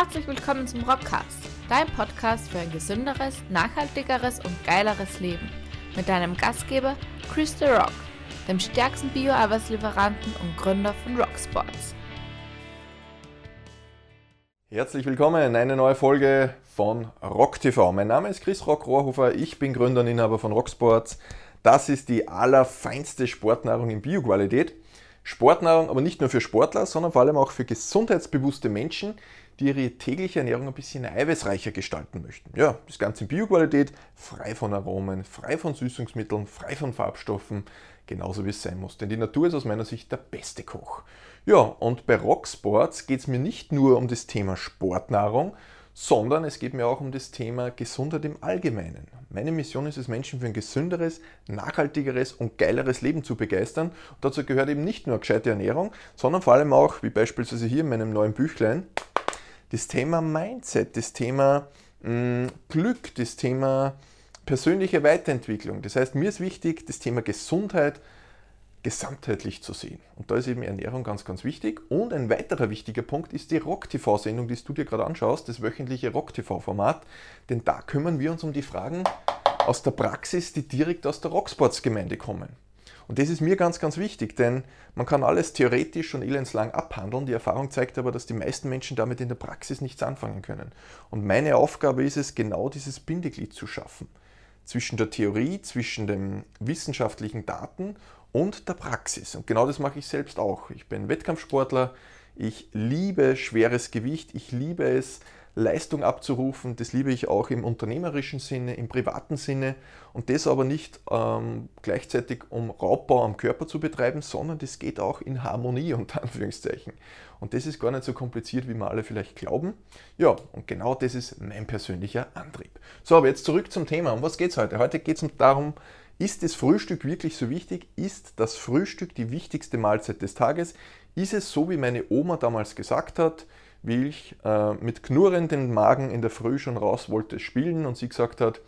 Herzlich willkommen zum Rockcast, dein Podcast für ein gesünderes, nachhaltigeres und geileres Leben. Mit deinem Gastgeber Chris The Rock, dem stärksten Bio-Arbeitslieferanten und Gründer von Rocksports. Herzlich willkommen in eine neue Folge von Rock TV. Mein Name ist Chris Rock Rohrhofer, ich bin Gründer und Inhaber von Rocksports. Das ist die allerfeinste Sportnahrung in Bioqualität. Sportnahrung aber nicht nur für Sportler, sondern vor allem auch für gesundheitsbewusste Menschen, die ihre tägliche Ernährung ein bisschen eiweißreicher gestalten möchten. Ja, das Ganze in Bioqualität, frei von Aromen, frei von Süßungsmitteln, frei von Farbstoffen, genauso wie es sein muss. Denn die Natur ist aus meiner Sicht der beste Koch. Ja, und bei Rocksports geht es mir nicht nur um das Thema Sportnahrung, sondern es geht mir auch um das Thema Gesundheit im Allgemeinen. Meine Mission ist es, Menschen für ein gesünderes, nachhaltigeres und geileres Leben zu begeistern. Und dazu gehört eben nicht nur gescheite Ernährung, sondern vor allem auch, wie beispielsweise hier in meinem neuen Büchlein, das Thema Mindset, das Thema mh, mm, Glück, das Thema persönliche Weiterentwicklung. Das heißt, mir ist wichtig, das Thema Gesundheit gesamtheitlich zu sehen. Und da ist eben Ernährung ganz, ganz wichtig. Und ein weiterer wichtiger Punkt ist die Rock-TV-Sendung, die du dir gerade anschaust, das wöchentliche Rock-TV-Format. Denn da kümmern wir uns um die Fragen aus der Praxis, die direkt aus der Rocksports-Gemeinde kommen. Und das ist mir ganz, ganz wichtig, denn man kann alles theoretisch und elendslang abhandeln. Die Erfahrung zeigt aber, dass die meisten Menschen damit in der Praxis nichts anfangen können. Und meine Aufgabe ist es, genau dieses Bindeglied zu schaffen. Zwischen der Theorie, zwischen den wissenschaftlichen Daten und der Praxis. Und genau das mache ich selbst auch. Ich bin Wettkampfsportler, ich liebe schweres Gewicht, ich liebe es, Leistung abzurufen. Das liebe ich auch im unternehmerischen Sinne, im privaten Sinne und das aber nicht ähm, gleichzeitig um Raubbau am Körper zu betreiben, sondern das geht auch in Harmonie unter Anführungszeichen. Und das ist gar nicht so kompliziert, wie wir alle vielleicht glauben. Ja, und genau das ist mein persönlicher Antrieb. So, aber jetzt zurück zum Thema. Um was geht es heute? Heute geht es darum, ist das Frühstück wirklich so wichtig? Ist das Frühstück die wichtigste Mahlzeit des Tages? Ist es so, wie meine Oma damals gesagt hat, wie ich äh, mit knurrendem Magen in der Früh schon raus wollte spielen und sie gesagt hat,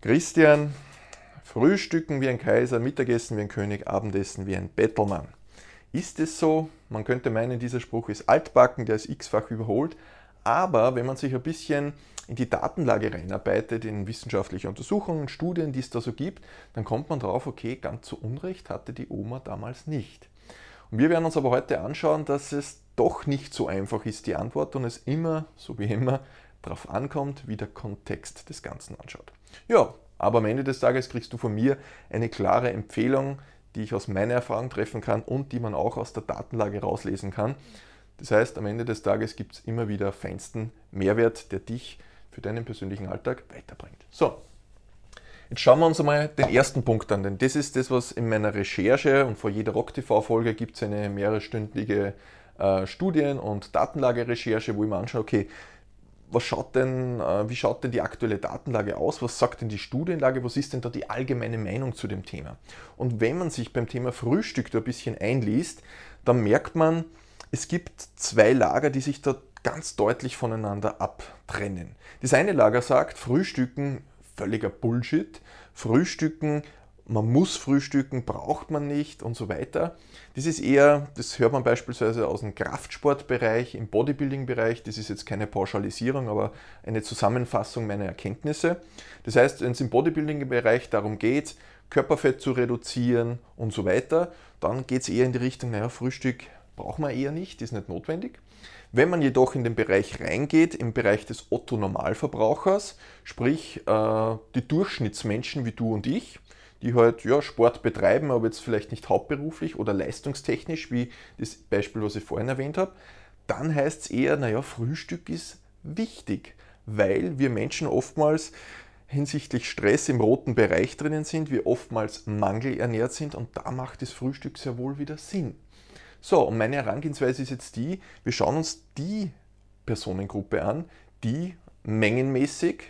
Christian, Frühstücken wie ein Kaiser, Mittagessen wie ein König, Abendessen wie ein Bettelmann. Ist es so? Man könnte meinen, dieser Spruch ist altbacken, der ist x-fach überholt, aber wenn man sich ein bisschen in die Datenlage reinarbeitet, in wissenschaftliche Untersuchungen, Studien, die es da so gibt, dann kommt man drauf, okay, ganz so Unrecht hatte die Oma damals nicht. Und wir werden uns aber heute anschauen, dass es doch nicht so einfach ist, die Antwort, und es immer, so wie immer, darauf ankommt, wie der Kontext des Ganzen anschaut. Ja, aber am Ende des Tages kriegst du von mir eine klare Empfehlung, die ich aus meiner Erfahrung treffen kann und die man auch aus der Datenlage rauslesen kann. Das heißt, am Ende des Tages gibt es immer wieder feinsten Mehrwert, der dich für deinen persönlichen Alltag weiterbringt. So, jetzt schauen wir uns einmal den ersten Punkt an, denn das ist das, was in meiner Recherche und vor jeder Rock-TV-Folge gibt es eine mehrerstündige äh, Studien- und Datenlagerecherche, wo ich mir anschaue, okay, was schaut denn, äh, wie schaut denn die aktuelle Datenlage aus? Was sagt denn die Studienlage? Was ist denn da die allgemeine Meinung zu dem Thema? Und wenn man sich beim Thema Frühstück da ein bisschen einliest, dann merkt man, es gibt zwei Lager, die sich da ganz deutlich voneinander abtrennen. Das eine Lager sagt, Frühstücken völliger Bullshit, Frühstücken, man muss frühstücken, braucht man nicht und so weiter. Das ist eher, das hört man beispielsweise aus dem Kraftsportbereich, im Bodybuilding-Bereich, das ist jetzt keine Pauschalisierung, aber eine Zusammenfassung meiner Erkenntnisse. Das heißt, wenn es im Bodybuilding-Bereich darum geht, Körperfett zu reduzieren und so weiter, dann geht es eher in die Richtung, naja, Frühstück braucht man eher nicht, ist nicht notwendig. Wenn man jedoch in den Bereich reingeht, im Bereich des Otto-Normalverbrauchers, sprich äh, die Durchschnittsmenschen wie du und ich, die halt ja, Sport betreiben, aber jetzt vielleicht nicht hauptberuflich oder leistungstechnisch, wie das Beispiel, was ich vorhin erwähnt habe, dann heißt es eher, naja, Frühstück ist wichtig, weil wir Menschen oftmals hinsichtlich Stress im roten Bereich drinnen sind, wir oftmals mangelernährt sind und da macht das Frühstück sehr wohl wieder Sinn. So, und meine Herangehensweise ist jetzt die, wir schauen uns die Personengruppe an, die mengenmäßig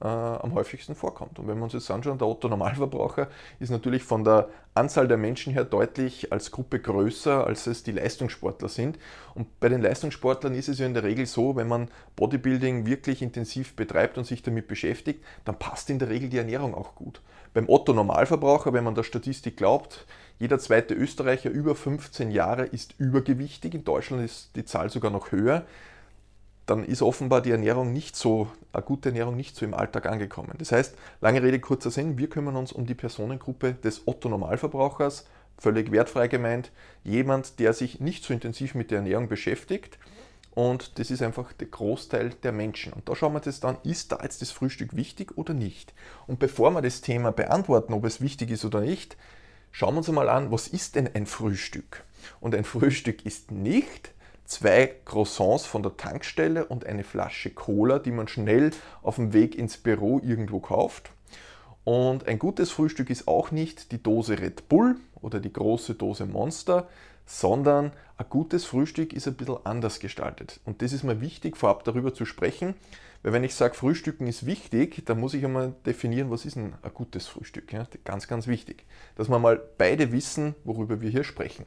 äh, am häufigsten vorkommt. Und wenn wir uns jetzt anschauen, der Otto Normalverbraucher ist natürlich von der Anzahl der Menschen her deutlich als Gruppe größer, als es die Leistungssportler sind. Und bei den Leistungssportlern ist es ja in der Regel so, wenn man Bodybuilding wirklich intensiv betreibt und sich damit beschäftigt, dann passt in der Regel die Ernährung auch gut. Beim Otto Normalverbraucher, wenn man der Statistik glaubt, jeder zweite Österreicher über 15 Jahre ist übergewichtig. In Deutschland ist die Zahl sogar noch höher. Dann ist offenbar die Ernährung nicht so, eine gute Ernährung nicht so im Alltag angekommen. Das heißt, lange Rede, kurzer Sinn, wir kümmern uns um die Personengruppe des Otto-Normalverbrauchers, völlig wertfrei gemeint, jemand, der sich nicht so intensiv mit der Ernährung beschäftigt. Und das ist einfach der Großteil der Menschen. Und da schauen wir uns dann, ist da jetzt das Frühstück wichtig oder nicht? Und bevor wir das Thema beantworten, ob es wichtig ist oder nicht, schauen wir uns mal an, was ist denn ein Frühstück? Und ein Frühstück ist nicht zwei Croissants von der Tankstelle und eine Flasche Cola, die man schnell auf dem Weg ins Büro irgendwo kauft. Und ein gutes Frühstück ist auch nicht die Dose Red Bull oder die große Dose Monster, sondern ein gutes Frühstück ist ein bisschen anders gestaltet. Und das ist mir wichtig, vorab darüber zu sprechen, weil wenn ich sage, Frühstücken ist wichtig, dann muss ich einmal definieren, was ist ein, gutes Frühstück. Ja? Ganz, ganz wichtig. Dass wir mal beide wissen, worüber wir hier sprechen.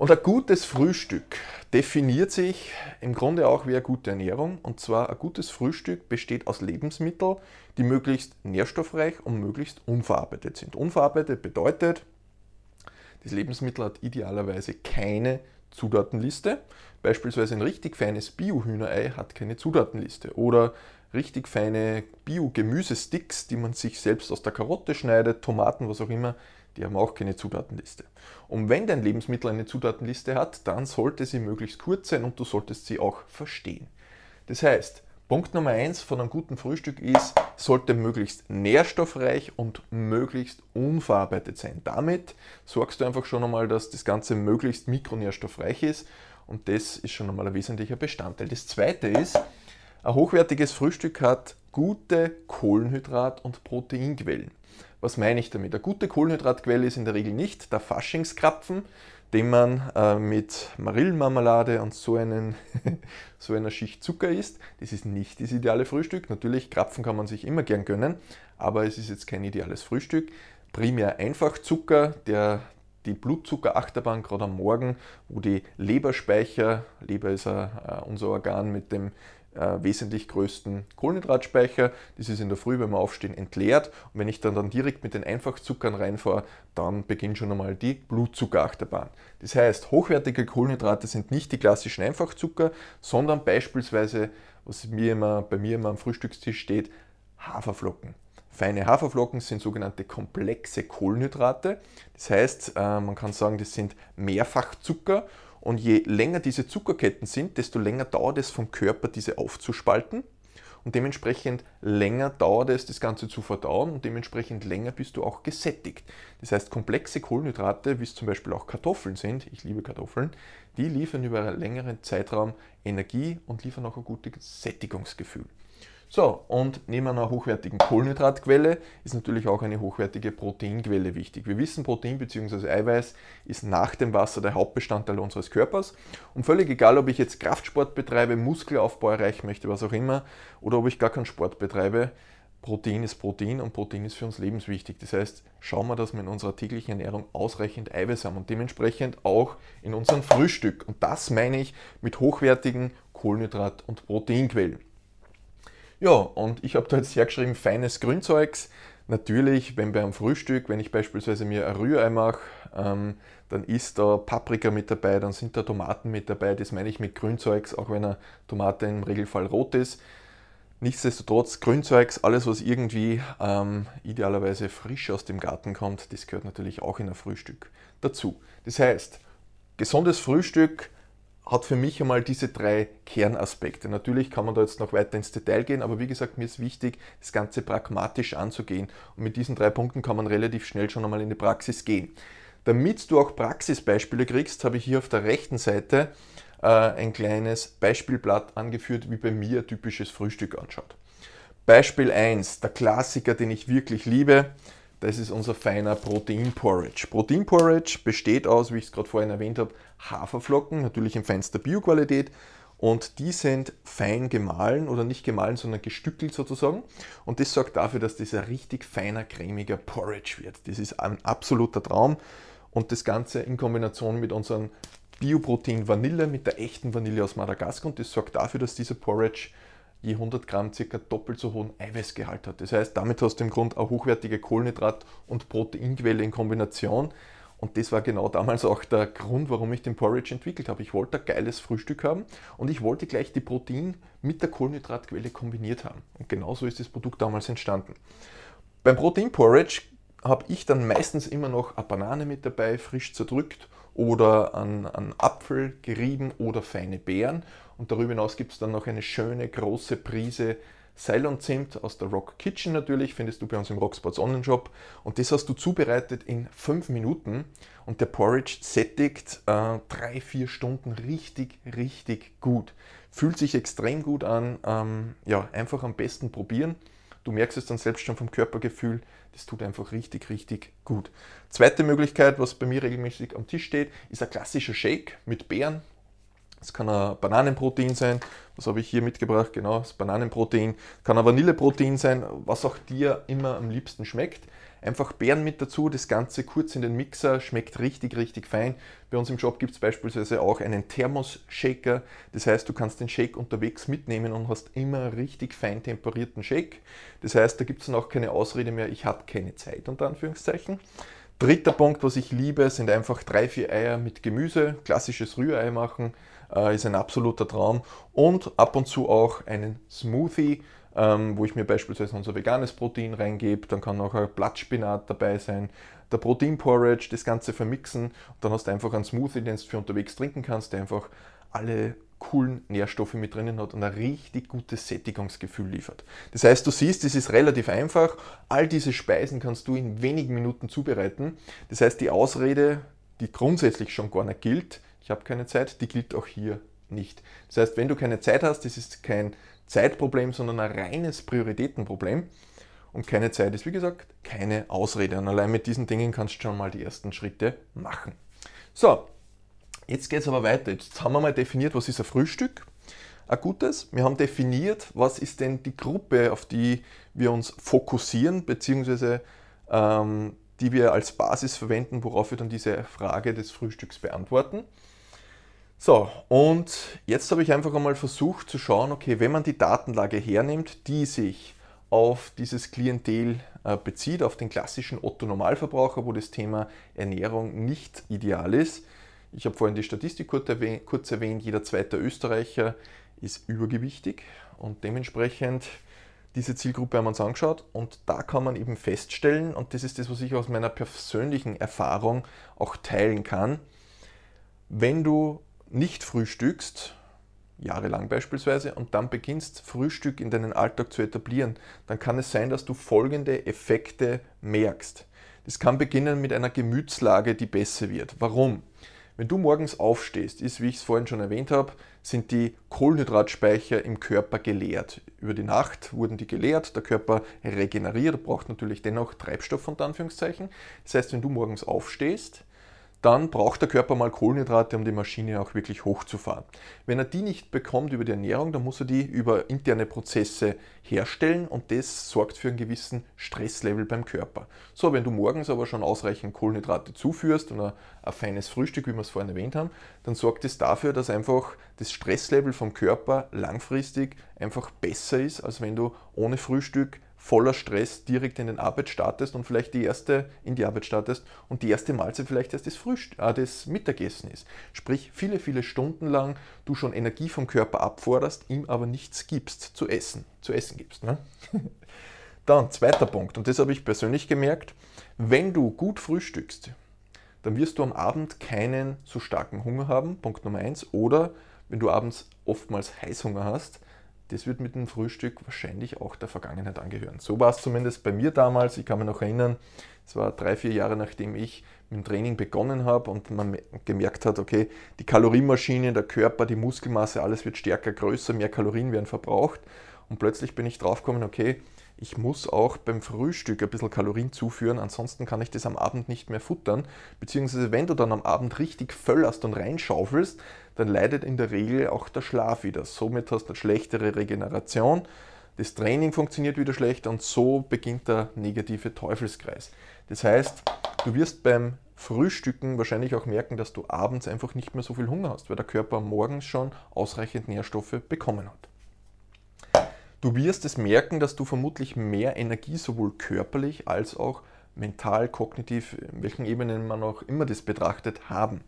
Und ein gutes Frühstück definiert sich im Grunde auch wie eine gute Ernährung. Und zwar ein gutes Frühstück besteht aus Lebensmitteln, die möglichst nährstoffreich und möglichst unverarbeitet sind. Unverarbeitet bedeutet, das Lebensmittel hat idealerweise keine Zutatenliste. Beispielsweise ein richtig feines Bio-Hühnerei hat keine Zutatenliste. Oder richtig feine Bio-Gemüsesticks, die man sich selbst aus der Karotte schneidet, Tomaten, was auch immer, die haben auch keine Zutatenliste. Und wenn dein Lebensmittel eine Zutatenliste hat, dann sollte sie möglichst kurz sein und du solltest sie auch verstehen. Das heißt, Punkt Nummer eins von einem guten Frühstück ist, sollte möglichst nährstoffreich und möglichst unverarbeitet sein. Damit sorgst du einfach schon einmal, dass das Ganze möglichst mikronährstoffreich ist und das ist schon einmal ein wesentlicher Bestandteil. Das zweite ist, ein hochwertiges Frühstück hat gute Kohlenhydrat- und Proteinquellen. Was meine ich damit? Eine gute Kohlenhydratquelle ist in der Regel nicht der Faschingskrapfen, den man äh, mit Marillenmarmelade und so, einen, so einer Schicht Zucker isst. Das ist nicht das ideale Frühstück. Natürlich, Krapfen kann man sich immer gern gönnen, aber es ist jetzt kein ideales Frühstück. Primär Einfachzucker, der die Blutzuckerachterbahn gerade am Morgen, wo die Leberspeicher, Leber ist äh, unser Organ mit dem äh, wesentlich größten Kohlenhydratspeicher. Das ist in der Früh, wir aufstehen, entleert. Und wenn ich dann, dann direkt mit den Einfachzuckern reinfahre, dann beginnt schon einmal die Blutzuckerachterbahn. Das heißt, hochwertige Kohlenhydrate sind nicht die klassischen Einfachzucker, sondern beispielsweise, was mir immer, bei mir immer am Frühstückstisch steht, Haferflocken. Feine Haferflocken sind sogenannte komplexe Kohlenhydrate. Das heißt, äh, man kann sagen, das sind Mehrfachzucker und je länger diese Zuckerketten sind, desto länger dauert es vom Körper, diese aufzuspalten. Und dementsprechend länger dauert es, das Ganze zu verdauen und dementsprechend länger bist du auch gesättigt. Das heißt, komplexe Kohlenhydrate, wie es zum Beispiel auch Kartoffeln sind, ich liebe Kartoffeln, die liefern über einen längeren Zeitraum Energie und liefern auch ein gutes Sättigungsgefühl. So, und neben einer hochwertigen Kohlenhydratquelle ist natürlich auch eine hochwertige Proteinquelle wichtig. Wir wissen, Protein bzw. Eiweiß ist nach dem Wasser der Hauptbestandteil unseres Körpers. Und völlig egal, ob ich jetzt Kraftsport betreibe, Muskelaufbau erreichen möchte, was auch immer, oder ob ich gar keinen Sport betreibe, Protein ist Protein und Protein ist für uns lebenswichtig. Das heißt, schauen wir, dass wir in unserer täglichen Ernährung ausreichend Eiweiß haben und dementsprechend auch in unserem Frühstück. Und das meine ich mit hochwertigen Kohlenhydrat- und Proteinquellen. Ja, und ich habe da jetzt hergeschrieben, feines Grünzeugs. Natürlich, wenn beim Frühstück, wenn ich beispielsweise mir ein Rührei mache, ähm, dann ist da Paprika mit dabei, dann sind da Tomaten mit dabei. Das meine ich mit Grünzeugs, auch wenn eine Tomate im Regelfall rot ist. Nichtsdestotrotz, Grünzeugs, alles was irgendwie ähm, idealerweise frisch aus dem Garten kommt, das gehört natürlich auch in ein Frühstück dazu. Das heißt, gesundes Frühstück, hat für mich einmal diese drei Kernaspekte. Natürlich kann man da jetzt noch weiter ins Detail gehen, aber wie gesagt, mir ist wichtig, das Ganze pragmatisch anzugehen. Und mit diesen drei Punkten kann man relativ schnell schon einmal in die Praxis gehen. Damit du auch Praxisbeispiele kriegst, habe ich hier auf der rechten Seite äh, ein kleines Beispielblatt angeführt, wie bei mir ein typisches Frühstück anschaut. Beispiel 1, der Klassiker, den ich wirklich liebe, das ist unser feiner Protein-Porridge. Protein-Porridge besteht aus, wie ich es gerade vorhin erwähnt habe, Haferflocken, natürlich in feinster Bioqualität. Und die sind fein gemahlen oder nicht gemahlen, sondern gestückelt sozusagen. Und das sorgt dafür, dass das ein richtig feiner, cremiger Porridge wird. Das ist ein absoluter Traum. Und das Ganze in Kombination mit unserem Bioprotein Vanille, mit der echten Vanille aus Madagaskar. Und das sorgt dafür, dass dieser Porridge je 100 Gramm circa doppelt so hohen Eiweißgehalt hat. Das heißt, damit hast du im Grunde eine hochwertige Kohlenhydrat- und Proteinquelle in Kombination Und das war genau damals auch der Grund, warum ich den Porridge entwickelt habe. Ich wollte ein geiles Frühstück haben und ich wollte gleich die Protein mit der Kohlenhydratquelle kombiniert haben. Und genau so ist das Produkt damals entstanden. Beim Protein Porridge habe ich dann meistens immer noch eine Banane mit dabei, frisch zerdrückt oder einen, einen Apfel gerieben oder feine Beeren. Und darüber hinaus gibt es dann noch eine schöne große Prise Ceylon Zimt aus der Rock Kitchen natürlich, findest du bei uns im Rocksports Online Shop. Und das hast du zubereitet in 5 Minuten. Und der Porridge sättigt 3-4 äh, Stunden richtig, richtig gut. Fühlt sich extrem gut an. Ähm, ja, einfach am besten probieren. Du merkst es dann selbst schon vom Körpergefühl. Das tut einfach richtig, richtig gut. Zweite Möglichkeit, was bei mir regelmäßig am Tisch steht, ist ein klassischer Shake mit Beeren. Es kann ein Bananenprotein sein. Was habe ich hier mitgebracht? Genau, das Bananenprotein. Kann ein Vanilleprotein sein, was auch dir immer am liebsten schmeckt. Einfach Beeren mit dazu, das Ganze kurz in den Mixer, schmeckt richtig, richtig fein. Bei uns im Shop gibt es beispielsweise auch einen Thermos-Shaker. Das heißt, du kannst den Shake unterwegs mitnehmen und hast immer richtig fein temperierten Shake. Das heißt, da gibt es dann auch keine Ausrede mehr, ich habe keine Zeit, unter Anführungszeichen. Dritter Punkt, was ich liebe, sind einfach drei, vier Eier mit Gemüse. Klassisches Rührei machen äh, ist ein absoluter Traum. Und ab und zu auch einen Smoothie, ähm, wo ich mir beispielsweise unser veganes Protein reingebe. Dann kann auch ein Blattspinat dabei sein, der Protein Porridge, das Ganze vermixen. Und dann hast du einfach einen Smoothie, den du für unterwegs trinken kannst, der einfach alle coolen Nährstoffe mit drinnen hat und ein richtig gutes Sättigungsgefühl liefert. Das heißt, du siehst, es ist relativ einfach. All diese Speisen kannst du in wenigen Minuten zubereiten. Das heißt, die Ausrede, die grundsätzlich schon gar nicht gilt, ich habe keine Zeit, die gilt auch hier nicht. Das heißt, wenn du keine Zeit hast, das ist kein Zeitproblem, sondern ein reines Prioritätenproblem. Und keine Zeit ist, wie gesagt, keine Ausrede. Und allein mit diesen Dingen kannst du schon mal die ersten Schritte machen. So, Jetzt geht es aber weiter. Jetzt haben wir mal definiert, was ist ein Frühstück, ein gutes. Wir haben definiert, was ist denn die Gruppe, auf die wir uns fokussieren, beziehungsweise ähm, die wir als Basis verwenden, worauf wir dann diese Frage des Frühstücks beantworten. So, und jetzt habe ich einfach einmal versucht zu schauen, okay, wenn man die Datenlage hernimmt, die sich auf dieses Klientel äh, bezieht, auf den klassischen Otto-Normalverbraucher, wo das Thema Ernährung nicht ideal ist, ich habe vorhin die Statistik kurz erwähnt, jeder zweite Österreicher ist übergewichtig und dementsprechend diese Zielgruppe haben wir uns angeschaut und da kann man eben feststellen, und das ist das, was ich aus meiner persönlichen Erfahrung auch teilen kann, wenn du nicht frühstückst, jahrelang beispielsweise, und dann beginnst Frühstück in deinen Alltag zu etablieren, dann kann es sein, dass du folgende Effekte merkst. Das kann beginnen mit einer Gemütslage, die besser wird. Warum? Wenn du morgens aufstehst, ist, wie ich es vorhin schon erwähnt habe, sind die Kohlenhydratspeicher im Körper geleert. Über die Nacht wurden die geleert, der Körper regeneriert, braucht natürlich dennoch Treibstoff unter Anführungszeichen. Das heißt, wenn du morgens aufstehst, dann braucht der Körper mal Kohlenhydrate, um die Maschine auch wirklich hochzufahren. Wenn er die nicht bekommt über die Ernährung, dann muss er die über interne Prozesse herstellen und das sorgt für einen gewissen Stresslevel beim Körper. So, wenn du morgens aber schon ausreichend Kohlenhydrate zuführst und ein, ein feines Frühstück, wie wir es vorhin erwähnt haben, dann sorgt es dafür, dass einfach das Stresslevel vom Körper langfristig einfach besser ist, als wenn du ohne Frühstück voller Stress direkt in den Arbeit startest und vielleicht die erste in die Arbeit startest und die erste Mahlzeit vielleicht erst das, Frühst äh, das Mittagessen ist. Sprich, viele, viele Stunden lang du schon Energie vom Körper abforderst, ihm aber nichts gibst zu essen, zu essen gibst. Ne? Dann, zweiter Punkt, und das habe ich persönlich gemerkt, wenn du gut frühstückst, dann wirst du am Abend keinen so starken Hunger haben, Punkt Nummer eins, oder wenn du abends oftmals Heißhunger hast, das wird mit dem Frühstück wahrscheinlich auch der Vergangenheit angehören. So war es zumindest bei mir damals. Ich kann mich noch erinnern, es war drei, vier Jahre nachdem ich mit dem Training begonnen habe und man gemerkt hat, okay, die Kalorienmaschine, der Körper, die Muskelmasse, alles wird stärker, größer, mehr Kalorien werden verbraucht. Und plötzlich bin ich draufgekommen, okay, ich muss auch beim Frühstück ein bisschen Kalorien zuführen, ansonsten kann ich das am Abend nicht mehr futtern. Beziehungsweise wenn du dann am Abend richtig völlerst und reinschaufelst, dann leidet in der Regel auch der Schlaf wieder. Somit hast du eine schlechtere Regeneration, das Training funktioniert wieder schlechter und so beginnt der negative Teufelskreis. Das heißt, du wirst beim Frühstücken wahrscheinlich auch merken, dass du abends einfach nicht mehr so viel Hunger hast, weil der Körper morgens schon ausreichend Nährstoffe bekommen hat. Du wirst es merken, dass du vermutlich mehr Energie sowohl körperlich als auch mental, kognitiv, in welchen Ebenen man auch immer das betrachtet, haben.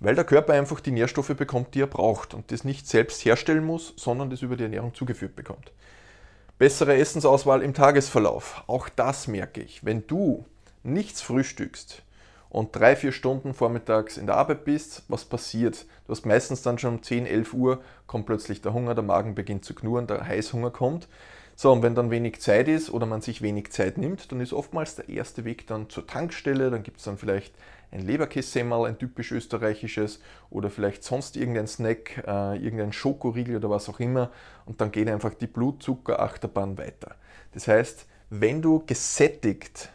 Weil der Körper einfach die Nährstoffe bekommt, die er braucht und das nicht selbst herstellen muss, sondern das über die Ernährung zugeführt bekommt. Bessere Essensauswahl im Tagesverlauf. Auch das merke ich. Wenn du nichts frühstückst und drei, vier Stunden vormittags in der Arbeit bist, was passiert? Du hast meistens dann schon um 10, 11 Uhr, kommt plötzlich der Hunger, der Magen beginnt zu knurren, der Heißhunger kommt. So, und wenn dann wenig Zeit ist oder man sich wenig Zeit nimmt, dann ist oftmals der erste Weg dann zur Tankstelle, dann gibt es dann vielleicht ein Leberkässemmel, ein typisch österreichisches oder vielleicht sonst irgendein Snack, äh, irgendein Schokoriegel oder was auch immer und dann geht einfach die Blutzuckerachterbahn weiter. Das heißt, wenn du gesättigt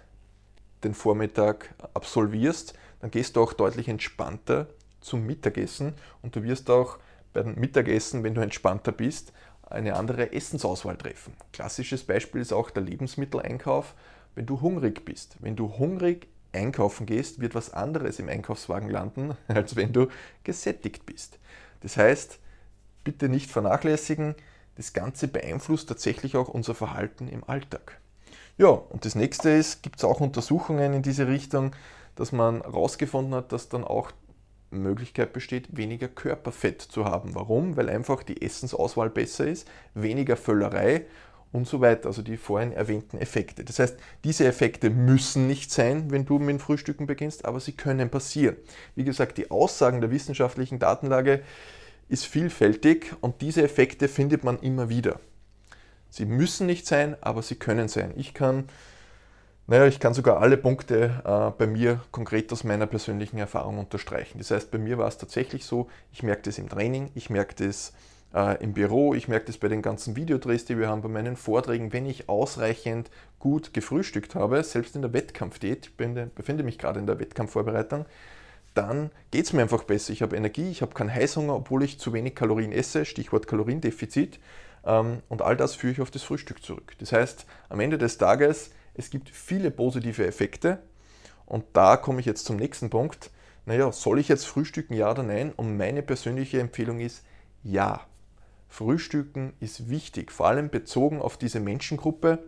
den Vormittag absolvierst, dann gehst du auch deutlich entspannter zum Mittagessen und du wirst auch beim Mittagessen, wenn du entspannter bist, eine andere Essensauswahl treffen. Klassisches Beispiel ist auch der Lebensmitteleinkauf, wenn du hungrig bist. Wenn du hungrig einkaufen gehst, wird was anderes im Einkaufswagen landen, als wenn du gesättigt bist. Das heißt, bitte nicht vernachlässigen, das Ganze beeinflusst tatsächlich auch unser Verhalten im Alltag. Ja, und das nächste ist, gibt es auch Untersuchungen in diese Richtung, dass man herausgefunden hat, dass dann auch Möglichkeit besteht, weniger Körperfett zu haben. Warum? Weil einfach die Essensauswahl besser ist, weniger Völlerei und so weiter. Also die vorhin erwähnten Effekte. Das heißt, diese Effekte müssen nicht sein, wenn du mit Frühstücken beginnst, aber sie können passieren. Wie gesagt, die Aussagen der wissenschaftlichen Datenlage ist vielfältig und diese Effekte findet man immer wieder. Sie müssen nicht sein, aber sie können sein. Ich kann, naja, ich kann sogar alle Punkte äh, bei mir konkret aus meiner persönlichen Erfahrung unterstreichen. Das heißt, bei mir war es tatsächlich so, ich merke das im Training, ich merke das äh, im Büro. Ich merke das bei den ganzen Videodrehs, die wir haben, bei meinen Vorträgen, wenn ich ausreichend gut gefrühstückt habe, selbst in der Wettkampfdiät, ich befinde mich gerade in der Wettkampfvorbereitung, dann geht es mir einfach besser. Ich habe Energie, ich habe keinen Heißhunger, obwohl ich zu wenig Kalorien esse, Stichwort Kaloriendefizit. Ähm, und all das führe ich auf das Frühstück zurück. Das heißt, am Ende des Tages, es gibt viele positive Effekte. Und da komme ich jetzt zum nächsten Punkt. Naja, soll ich jetzt frühstücken, ja oder nein? Und meine persönliche Empfehlung ist ja. Frühstücken ist wichtig, vor allem bezogen auf diese Menschengruppe,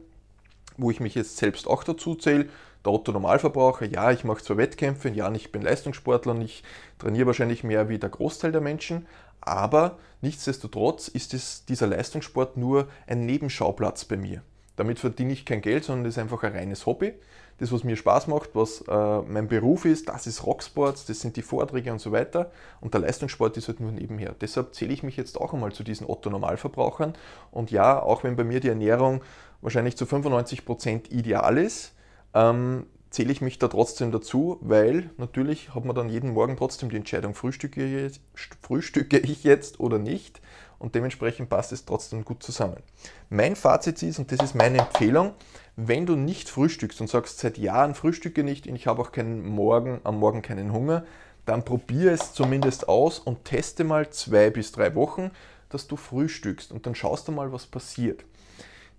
wo ich mich jetzt selbst auch dazu zähle. Der Otto Normalverbraucher, ja, ich mache zwar Wettkämpfe, ja, ich bin Leistungssportler und ich trainiere wahrscheinlich mehr wie der Großteil der Menschen, aber nichtsdestotrotz ist es, dieser Leistungssport nur ein Nebenschauplatz bei mir. Damit verdiene ich kein Geld, sondern das ist einfach ein reines Hobby das, was mir Spaß macht, was äh, mein Beruf ist, das ist Rocksports, das sind die Vorträge und so weiter. Und der Leistungssport ist halt nur nebenher. Deshalb zähle ich mich jetzt auch einmal zu diesen Otto-Normalverbrauchern. Und ja, auch wenn bei mir die Ernährung wahrscheinlich zu 95 Prozent ideal ist, ähm, zähle ich mich da trotzdem dazu, weil natürlich hat man dann jeden Morgen trotzdem die Entscheidung, frühstücke ich, jetzt, frühstücke ich jetzt oder nicht und dementsprechend passt es trotzdem gut zusammen. Mein Fazit ist, und das ist meine Empfehlung, wenn du nicht frühstückst und sagst, seit Jahren frühstücke nicht und ich habe auch keinen Morgen, am Morgen keinen Hunger, dann probier es zumindest aus und teste mal zwei bis drei Wochen, dass du frühstückst und dann schaust du mal, was passiert.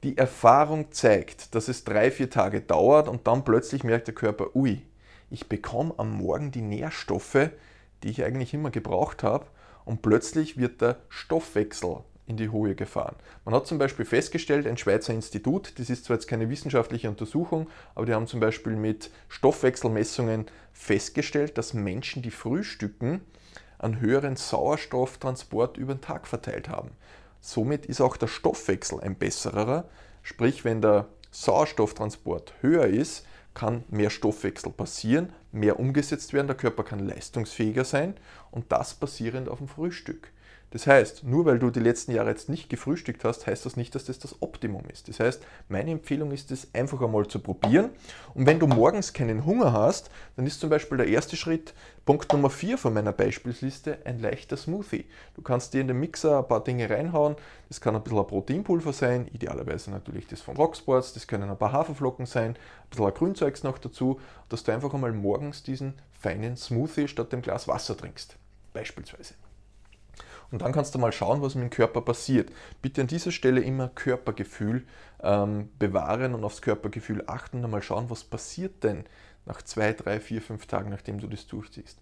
Die Erfahrung zeigt, dass es drei, vier Tage dauert und dann plötzlich merkt der Körper, ui, ich bekomme am Morgen die Nährstoffe, die ich eigentlich immer gebraucht habe und plötzlich wird der Stoffwechsel in die Höhe gefahren. Man hat zum Beispiel festgestellt, ein Schweizer Institut, das ist zwar jetzt keine wissenschaftliche Untersuchung, aber die haben zum Beispiel mit Stoffwechselmessungen festgestellt, dass Menschen, die frühstücken, einen höheren Sauerstofftransport über den Tag verteilt haben. Somit ist auch der Stoffwechsel ein besserer, sprich wenn der Sauerstofftransport höher ist, kann mehr Stoffwechsel passieren, mehr umgesetzt werden, der Körper kann leistungsfähiger sein und das basierend auf dem Frühstück. Das heißt, nur weil du die letzten Jahre jetzt nicht gefrühstückt hast, heißt das nicht, dass das das Optimum ist. Das heißt, meine Empfehlung ist es einfach einmal zu probieren. Und wenn du morgens keinen Hunger hast, dann ist zum Beispiel der erste Schritt, Punkt Nummer 4 von meiner Beispielsliste, ein leichter Smoothie. Du kannst dir in den Mixer ein paar Dinge reinhauen. Das kann ein bisschen ein Proteinpulver sein, idealerweise natürlich das von Rocksports. Das können ein paar Haferflocken sein, ein bisschen ein Grünzeugs noch dazu, dass du einfach einmal morgens diesen feinen Smoothie statt dem Glas Wasser trinkst. Beispielsweise. Und dann kannst du mal schauen, was mit dem Körper passiert. Bitte an dieser Stelle immer Körpergefühl ähm, bewahren und aufs Körpergefühl achten und mal schauen, was passiert denn nach zwei, drei, vier, fünf Tagen, nachdem du das durchziehst.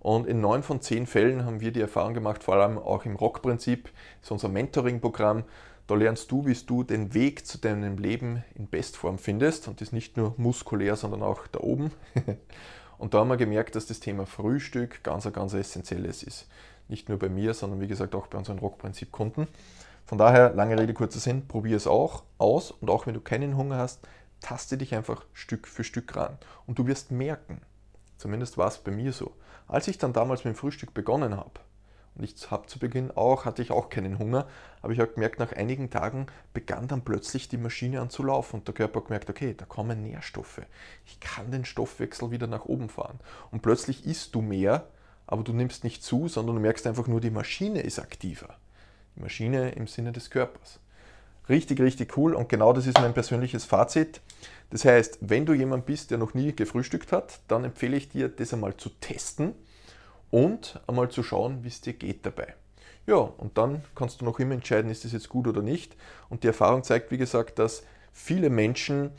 Und in neun von zehn Fällen haben wir die Erfahrung gemacht, vor allem auch im Rock-Prinzip, ist unser Mentoring-Programm, Da lernst du, wie du den Weg zu deinem Leben in Bestform findest und das nicht nur muskulär, sondern auch da oben. Und da haben wir gemerkt, dass das Thema Frühstück ganz, ganz essentielles ist. Nicht nur bei mir, sondern wie gesagt auch bei unseren Rockprinzip-Kunden. Von daher, lange Rede, kurzer Sinn, probier es auch aus und auch wenn du keinen Hunger hast, taste dich einfach Stück für Stück ran. Und du wirst merken, zumindest war es bei mir so, als ich dann damals mit dem Frühstück begonnen habe, und ich habe zu Beginn auch, hatte ich auch keinen Hunger, aber ich habe gemerkt, nach einigen Tagen begann dann plötzlich die Maschine an zu laufen und der Körper hat gemerkt, okay, da kommen Nährstoffe. Ich kann den Stoffwechsel wieder nach oben fahren. Und plötzlich isst du mehr, aber du nimmst nicht zu, sondern du merkst einfach nur, die Maschine ist aktiver. Die Maschine im Sinne des Körpers. Richtig, richtig cool und genau das ist mein persönliches Fazit. Das heißt, wenn du jemand bist, der noch nie gefrühstückt hat, dann empfehle ich dir, das einmal zu testen und einmal zu schauen, wie es dir geht dabei. Ja, und dann kannst du noch immer entscheiden, ist das jetzt gut oder nicht. Und die Erfahrung zeigt, wie gesagt, dass viele Menschen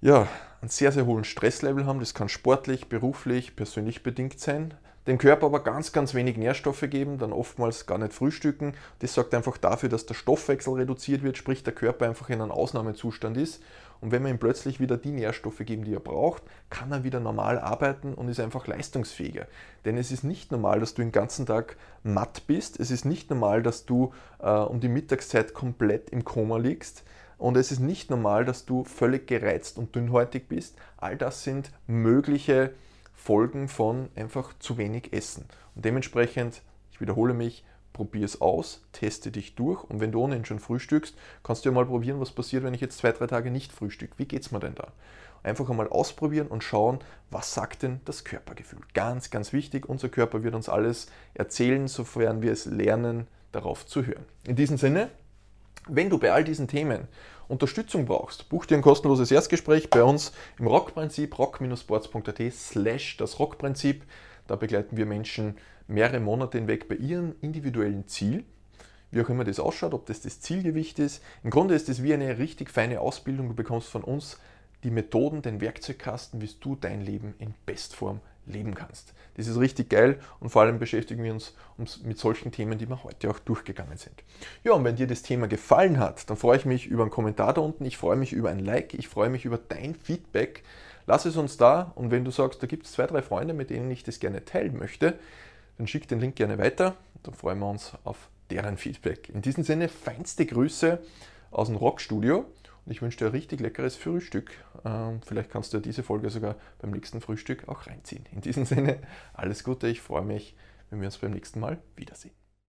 ja, einen sehr, sehr hohen Stresslevel haben. Das kann sportlich, beruflich, persönlich bedingt sein dem Körper aber ganz, ganz wenig Nährstoffe geben, dann oftmals gar nicht frühstücken. Das sorgt einfach dafür, dass der Stoffwechsel reduziert wird, sprich der Körper einfach in einem Ausnahmezustand ist. Und wenn wir ihm plötzlich wieder die Nährstoffe geben, die er braucht, kann er wieder normal arbeiten und ist einfach leistungsfähiger. Denn es ist nicht normal, dass du den ganzen Tag matt bist. Es ist nicht normal, dass du äh, um die Mittagszeit komplett im Koma liegst. Und es ist nicht normal, dass du völlig gereizt und dünnhäutig bist. All das sind mögliche Folgen von einfach zu wenig Essen. Und dementsprechend, ich wiederhole mich, probier es aus, teste dich durch und wenn du ohnehin schon frühstückst, kannst du ja mal probieren, was passiert, wenn ich jetzt zwei, drei Tage nicht frühstück. Wie geht es mir denn da? Einfach einmal ausprobieren und schauen, was sagt denn das Körpergefühl. Ganz, ganz wichtig, unser Körper wird uns alles erzählen, sofern wir es lernen, darauf zu hören. In diesem Sinne, wenn du bei all diesen Themen Unterstützung brauchst, buch dir ein kostenloses Erstgespräch bei uns im Rockprinzip, rock-sports.at slash das Rockprinzip. Da begleiten wir Menschen mehrere Monate hinweg bei ihrem individuellen Ziel, wie auch immer das ausschaut, ob das das Zielgewicht ist. Im Grunde ist es wie eine richtig feine Ausbildung. Du bekommst von uns die Methoden, den Werkzeugkasten, wie du dein Leben in Bestform leben kannst. Das ist richtig geil und vor allem beschäftigen wir uns mit solchen Themen, die wir heute auch durchgegangen sind. Ja, und wenn dir das Thema gefallen hat, dann freue ich mich über einen Kommentar da unten, ich freue mich über ein Like, ich freue mich über dein Feedback. Lass es uns da und wenn du sagst, da gibt es zwei, drei Freunde, mit denen ich das gerne teilen möchte, dann schick den Link gerne weiter. Dann freuen wir uns auf deren Feedback. In diesem Sinne, feinste Grüße aus dem Rockstudio und ich wünsche dir ein richtig leckeres Frühstück. Ähm, vielleicht kannst du diese Folge sogar beim nächsten Frühstück auch reinziehen. In diesem Sinne, alles Gute, ich freue mich, wenn wir uns beim nächsten Mal wiedersehen.